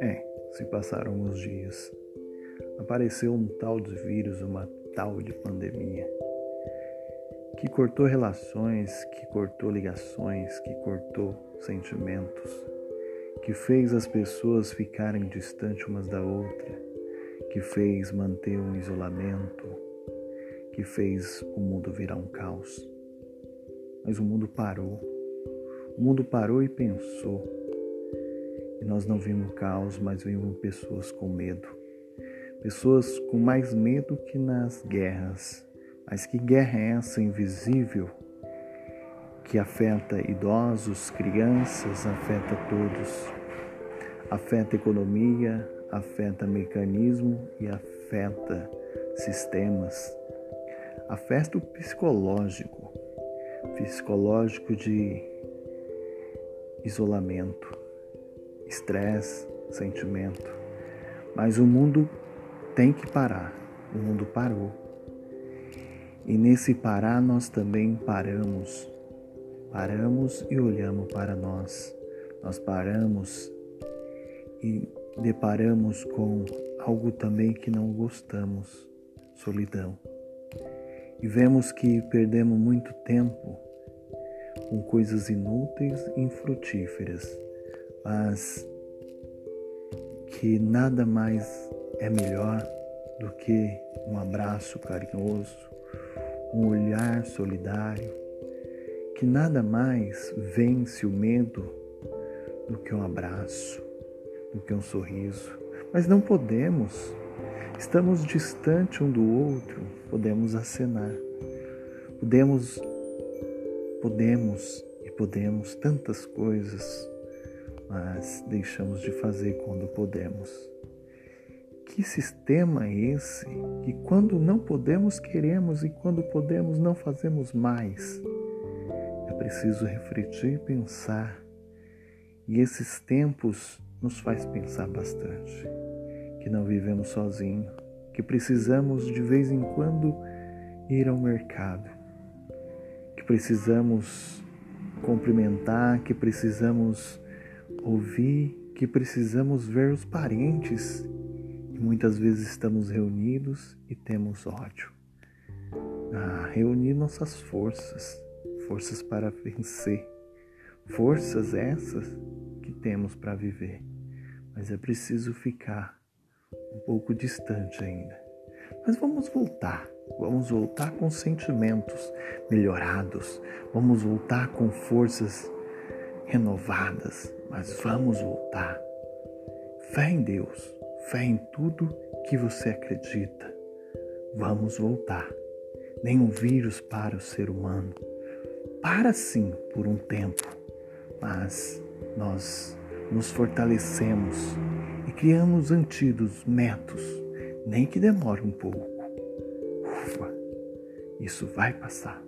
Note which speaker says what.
Speaker 1: É, se passaram alguns dias. Apareceu um tal de vírus, uma tal de pandemia, que cortou relações, que cortou ligações, que cortou sentimentos, que fez as pessoas ficarem distantes umas da outra, que fez manter um isolamento, que fez o mundo virar um caos. Mas o mundo parou. O mundo parou e pensou. E nós não vimos caos, mas vimos pessoas com medo. Pessoas com mais medo que nas guerras. Mas que guerra é essa invisível que afeta idosos, crianças, afeta todos? Afeta economia, afeta mecanismo e afeta sistemas. Afeta o psicológico, psicológico de isolamento, estresse, sentimento. Mas o mundo tem que parar. O mundo parou. E nesse parar nós também paramos. Paramos e olhamos para nós. Nós paramos e deparamos com algo também que não gostamos: solidão. E vemos que perdemos muito tempo com coisas inúteis e infrutíferas, mas que nada mais é melhor do que um abraço carinhoso, um olhar solidário, que nada mais vence o medo do que um abraço, do que um sorriso. Mas não podemos, estamos distante um do outro, podemos acenar, podemos, podemos e podemos tantas coisas, mas deixamos de fazer quando podemos. Que sistema é esse que quando não podemos queremos e quando podemos não fazemos mais? É preciso refletir e pensar. E esses tempos nos faz pensar bastante que não vivemos sozinhos, que precisamos de vez em quando ir ao mercado, que precisamos cumprimentar, que precisamos ouvir, que precisamos ver os parentes e muitas vezes estamos reunidos e temos ódio. Ah, reunir nossas forças, forças para vencer, forças essas que temos para viver, mas é preciso ficar um pouco distante ainda. Mas vamos voltar, vamos voltar com sentimentos melhorados, vamos voltar com forças renovadas, mas vamos voltar. Fé em Deus, fé em tudo que você acredita. Vamos voltar. Nenhum vírus para o ser humano. Para sim por um tempo, mas nós nos fortalecemos criamos antídotos, métodos, nem que demore um pouco. Ufa, isso vai passar.